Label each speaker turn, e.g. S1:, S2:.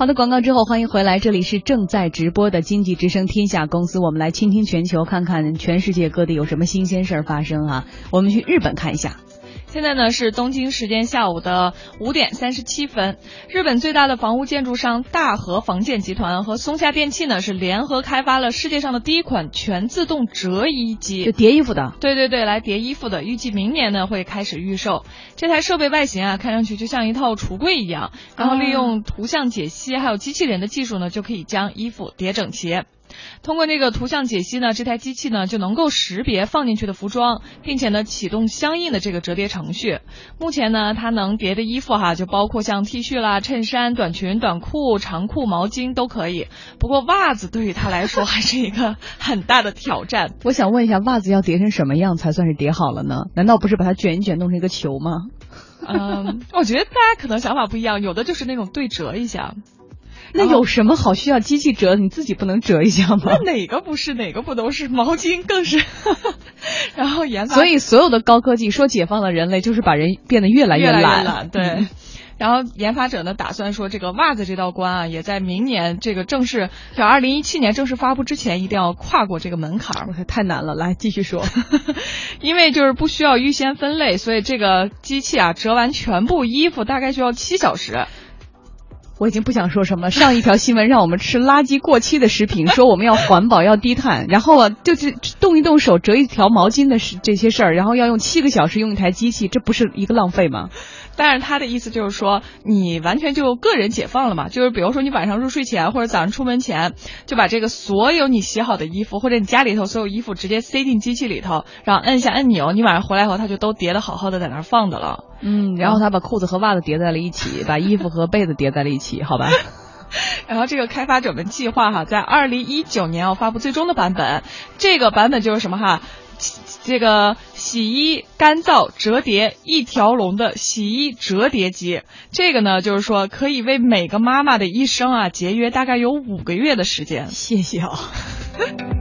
S1: 好的，广告之后欢迎回来，这里是正在直播的经济之声天下公司，我们来倾听全球，看看全世界各地有什么新鲜事儿发生啊！我们去日本看一下。
S2: 现在呢是东京时间下午的五点三十七分。日本最大的房屋建筑商大和房建集团和松下电器呢是联合开发了世界上的第一款全自动折衣机，
S1: 就叠衣服的。
S2: 对对对，来叠衣服的，预计明年呢会开始预售。这台设备外形啊，看上去就像一套橱柜一样，然后利用图像解析还有机器人的技术呢，就可以将衣服叠整齐。通过这个图像解析呢，这台机器呢就能够识别放进去的服装，并且呢启动相应的这个折叠程序。目前呢，它能叠的衣服哈，就包括像 T 恤啦、衬衫、短裙、短裤、长裤、毛巾都可以。不过袜子对于它来说还是一个很大的挑战。
S1: 我想问一下，袜子要叠成什么样才算是叠好了呢？难道不是把它卷一卷，弄成一个球吗？
S2: 嗯，我觉得大家可能想法不一样，有的就是那种对折一下。
S1: 那有什么好需要机器折？你自己不能折一下吗？
S2: 那哪个不是？哪个不都是？毛巾更是。然后研发，
S1: 所以所有的高科技说解放了人类，就是把人变得越来
S2: 越
S1: 懒。
S2: 对。然后研发者呢，打算说这个袜子这道关啊，也在明年这个正式，就二零一七年正式发布之前，一定要跨过这个门槛。
S1: 我太难了，来继续说。
S2: 因为就是不需要预先分类，所以这个机器啊，折完全部衣服大概需要七小时。
S1: 我已经不想说什么了。上一条新闻让我们吃垃圾过期的食品，说我们要环保要低碳，然后啊就是动一动手折一条毛巾的事这些事儿，然后要用七个小时用一台机器，这不是一个浪费吗？
S2: 但是他的意思就是说，你完全就个人解放了嘛，就是比如说你晚上入睡前或者早上出门前，就把这个所有你洗好的衣服或者你家里头所有衣服直接塞进机器里头，然后摁下按钮，你晚上回来以后它就都叠的好好的在那儿放着了。
S1: 嗯，然后他把裤子和袜子叠在了一起，把衣服和被子叠在了一起，好吧。
S2: 然后这个开发者们计划哈，在二零一九年要发布最终的版本，这个版本就是什么哈。这个洗衣干燥折叠一条龙的洗衣折叠机，这个呢，就是说可以为每个妈妈的一生啊节约大概有五个月的时间。
S1: 谢谢啊。